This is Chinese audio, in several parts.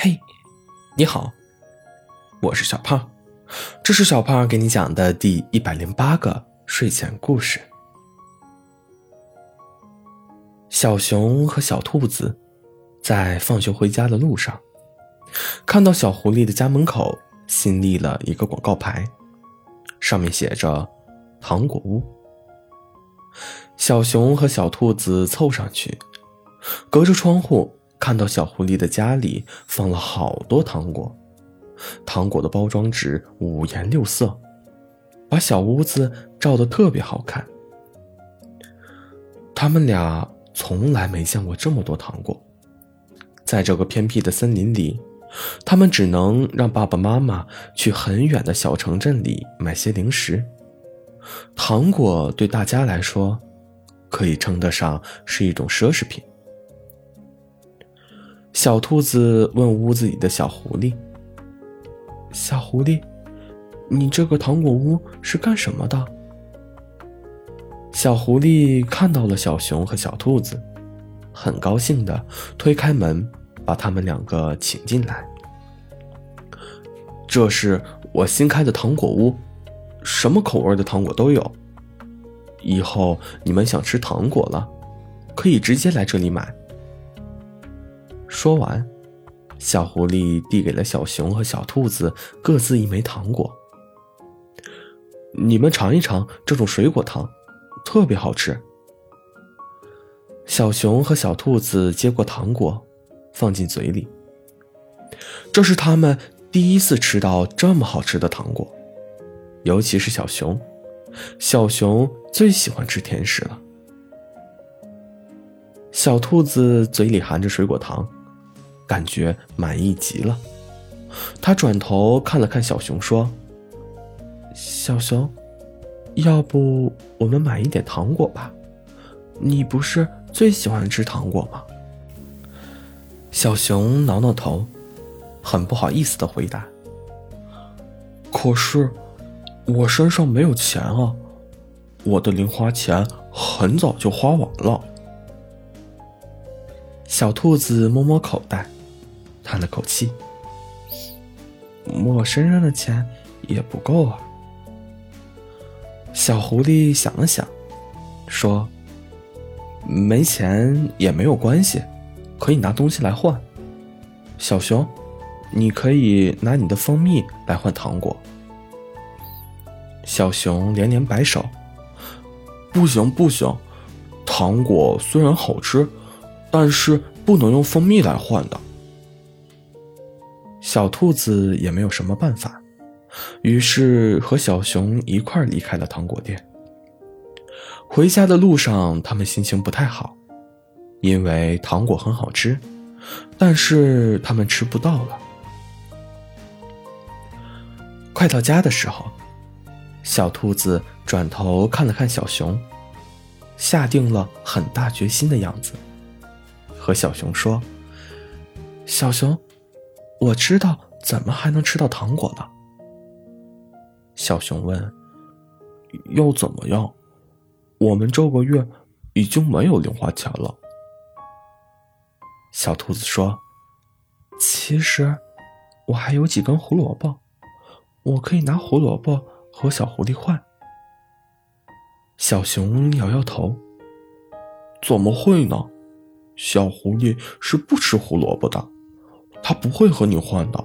嘿，你好，我是小胖，这是小胖给你讲的第一百零八个睡前故事。小熊和小兔子在放学回家的路上，看到小狐狸的家门口新立了一个广告牌，上面写着“糖果屋”。小熊和小兔子凑上去，隔着窗户看到小狐狸的家里放了好多糖果，糖果的包装纸五颜六色，把小屋子照得特别好看。他们俩从来没见过这么多糖果，在这个偏僻的森林里，他们只能让爸爸妈妈去很远的小城镇里买些零食。糖果对大家来说。可以称得上是一种奢侈品。小兔子问屋子里的小狐狸：“小狐狸，你这个糖果屋是干什么的？”小狐狸看到了小熊和小兔子，很高兴的推开门，把他们两个请进来。这是我新开的糖果屋，什么口味的糖果都有。以后你们想吃糖果了，可以直接来这里买。说完，小狐狸递给了小熊和小兔子各自一枚糖果。你们尝一尝这种水果糖，特别好吃。小熊和小兔子接过糖果，放进嘴里。这是他们第一次吃到这么好吃的糖果，尤其是小熊。小熊最喜欢吃甜食了。小兔子嘴里含着水果糖，感觉满意极了。他转头看了看小熊，说：“小熊，要不我们买一点糖果吧？你不是最喜欢吃糖果吗？”小熊挠挠头，很不好意思的回答：“可是。”我身上没有钱啊，我的零花钱很早就花完了。小兔子摸摸口袋，叹了口气：“我身上的钱也不够啊。”小狐狸想了想，说：“没钱也没有关系，可以拿东西来换。小熊，你可以拿你的蜂蜜来换糖果。”小熊连连摆手：“不行不行，糖果虽然好吃，但是不能用蜂蜜来换的。”小兔子也没有什么办法，于是和小熊一块离开了糖果店。回家的路上，他们心情不太好，因为糖果很好吃，但是他们吃不到了。快到家的时候。小兔子转头看了看小熊，下定了很大决心的样子，和小熊说：“小熊，我知道怎么还能吃到糖果了。”小熊问：“又怎么样？我们这个月已经没有零花钱了。”小兔子说：“其实我还有几根胡萝卜，我可以拿胡萝卜。”和小狐狸换。小熊摇摇头：“怎么会呢？小狐狸是不吃胡萝卜的，它不会和你换的。”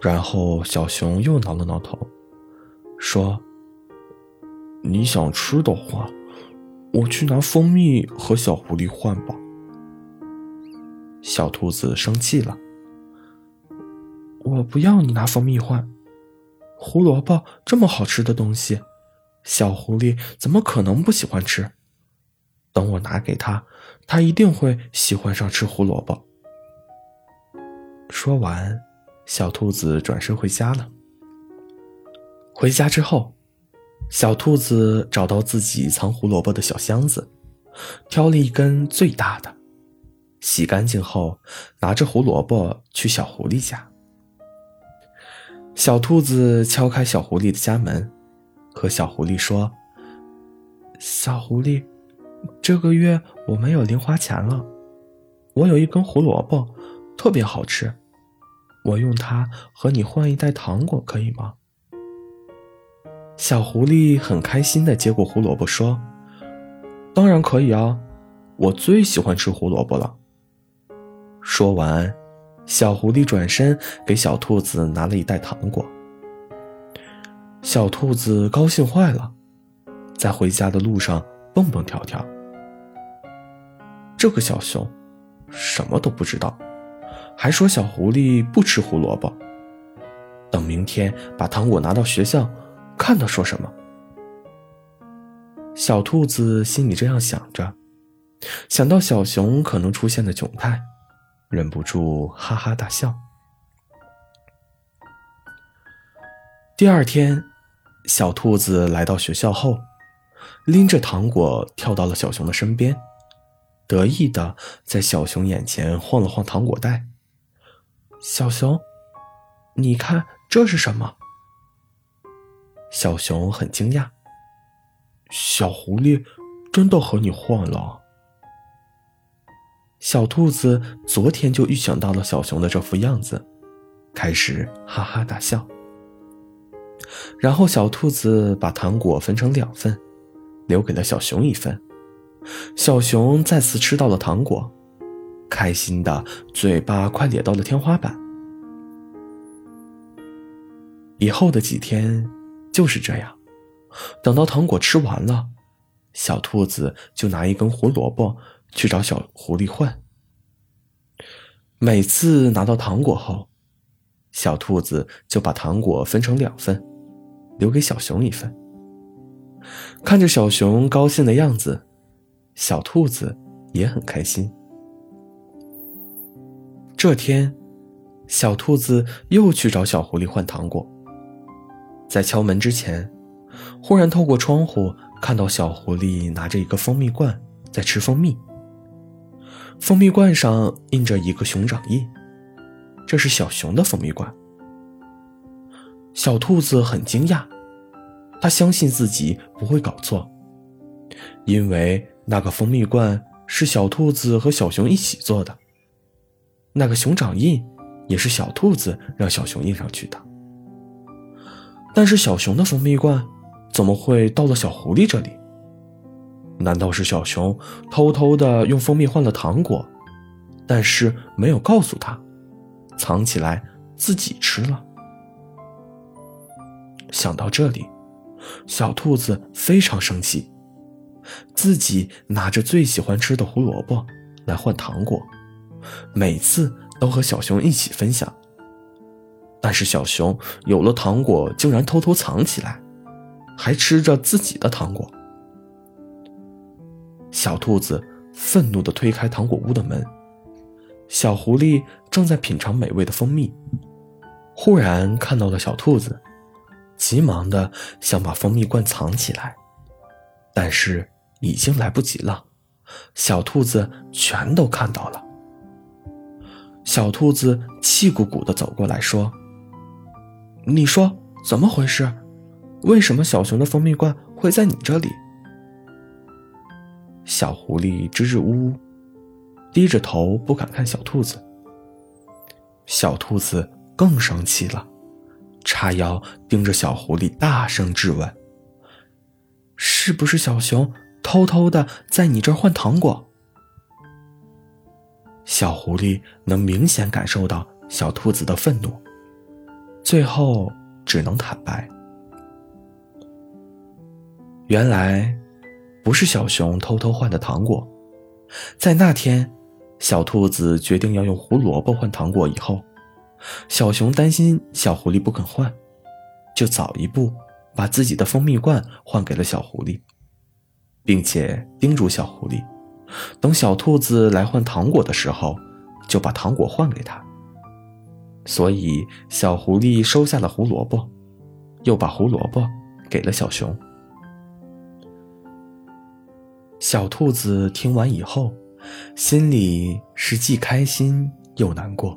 然后小熊又挠了挠头，说：“你想吃的话，我去拿蜂蜜和小狐狸换吧。”小兔子生气了：“我不要你拿蜂蜜换。”胡萝卜这么好吃的东西，小狐狸怎么可能不喜欢吃？等我拿给他，他一定会喜欢上吃胡萝卜。说完，小兔子转身回家了。回家之后，小兔子找到自己藏胡萝卜的小箱子，挑了一根最大的，洗干净后，拿着胡萝卜去小狐狸家。小兔子敲开小狐狸的家门，和小狐狸说：“小狐狸，这个月我没有零花钱了，我有一根胡萝卜，特别好吃，我用它和你换一袋糖果可以吗？”小狐狸很开心的接过胡萝卜说：“当然可以啊，我最喜欢吃胡萝卜了。”说完，小狐狸转身给小兔子拿了一袋糖果。小兔子高兴坏了，在回家的路上蹦蹦跳跳。这个小熊什么都不知道，还说小狐狸不吃胡萝卜。等明天把糖果拿到学校，看他说什么。小兔子心里这样想着，想到小熊可能出现的窘态，忍不住哈哈大笑。第二天，小兔子来到学校后，拎着糖果跳到了小熊的身边。得意的在小熊眼前晃了晃糖果袋。小熊，你看这是什么？小熊很惊讶。小狐狸真的和你换了。小兔子昨天就预想到了小熊的这副样子，开始哈哈大笑。然后小兔子把糖果分成两份，留给了小熊一份。小熊再次吃到了糖果，开心的嘴巴快咧到了天花板。以后的几天就是这样，等到糖果吃完了，小兔子就拿一根胡萝卜去找小狐狸换。每次拿到糖果后，小兔子就把糖果分成两份，留给小熊一份。看着小熊高兴的样子。小兔子也很开心。这天，小兔子又去找小狐狸换糖果。在敲门之前，忽然透过窗户看到小狐狸拿着一个蜂蜜罐在吃蜂蜜。蜂蜜罐上印着一个熊掌印，这是小熊的蜂蜜罐。小兔子很惊讶，他相信自己不会搞错，因为。那个蜂蜜罐是小兔子和小熊一起做的，那个熊掌印也是小兔子让小熊印上去的。但是小熊的蜂蜜罐怎么会到了小狐狸这里？难道是小熊偷偷的用蜂蜜换了糖果，但是没有告诉他，藏起来自己吃了？想到这里，小兔子非常生气。自己拿着最喜欢吃的胡萝卜来换糖果，每次都和小熊一起分享。但是小熊有了糖果，竟然偷偷藏起来，还吃着自己的糖果。小兔子愤怒地推开糖果屋的门，小狐狸正在品尝美味的蜂蜜，忽然看到了小兔子，急忙的想把蜂蜜罐藏起来，但是。已经来不及了，小兔子全都看到了。小兔子气鼓鼓的走过来说：“你说怎么回事？为什么小熊的蜂蜜罐会在你这里？”小狐狸支支吾吾，低着头不敢看小兔子。小兔子更生气了，叉腰盯着小狐狸，大声质问：“是不是小熊？”偷偷的在你这儿换糖果，小狐狸能明显感受到小兔子的愤怒，最后只能坦白：原来不是小熊偷偷换的糖果，在那天，小兔子决定要用胡萝卜换糖果以后，小熊担心小狐狸不肯换，就早一步把自己的蜂蜜罐换给了小狐狸。并且叮嘱小狐狸，等小兔子来换糖果的时候，就把糖果换给他。所以小狐狸收下了胡萝卜，又把胡萝卜给了小熊。小兔子听完以后，心里是既开心又难过。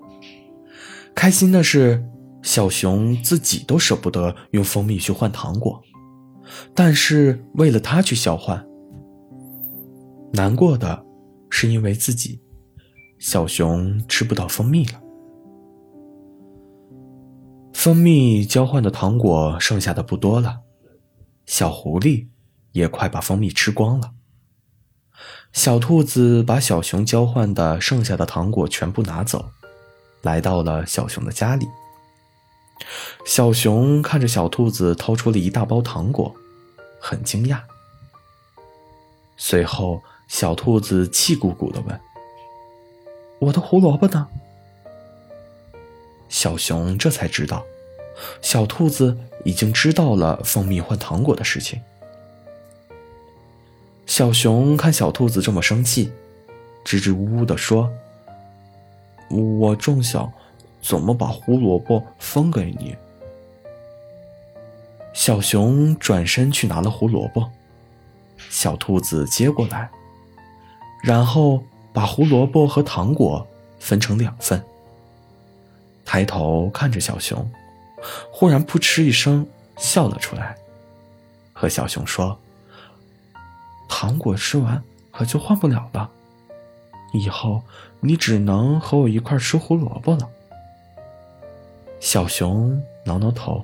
开心的是，小熊自己都舍不得用蜂蜜去换糖果，但是为了他去交换。难过的，是因为自己小熊吃不到蜂蜜了。蜂蜜交换的糖果剩下的不多了，小狐狸也快把蜂蜜吃光了。小兔子把小熊交换的剩下的糖果全部拿走，来到了小熊的家里。小熊看着小兔子掏出了一大包糖果，很惊讶。随后，小兔子气鼓鼓的问：“我的胡萝卜呢？”小熊这才知道，小兔子已经知道了蜂蜜换糖果的事情。小熊看小兔子这么生气，支支吾吾的说：“我正想怎么把胡萝卜分给你。”小熊转身去拿了胡萝卜，小兔子接过来，然后把胡萝卜和糖果分成两份。抬头看着小熊，忽然扑哧一声笑了出来，和小熊说：“糖果吃完可就换不了了，以后你只能和我一块吃胡萝卜了。”小熊挠挠头。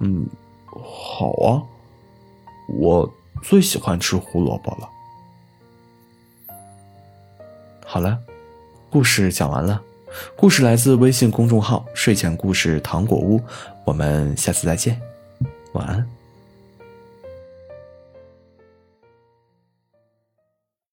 嗯，好啊，我最喜欢吃胡萝卜了。好了，故事讲完了。故事来自微信公众号“睡前故事糖果屋”，我们下次再见，晚安。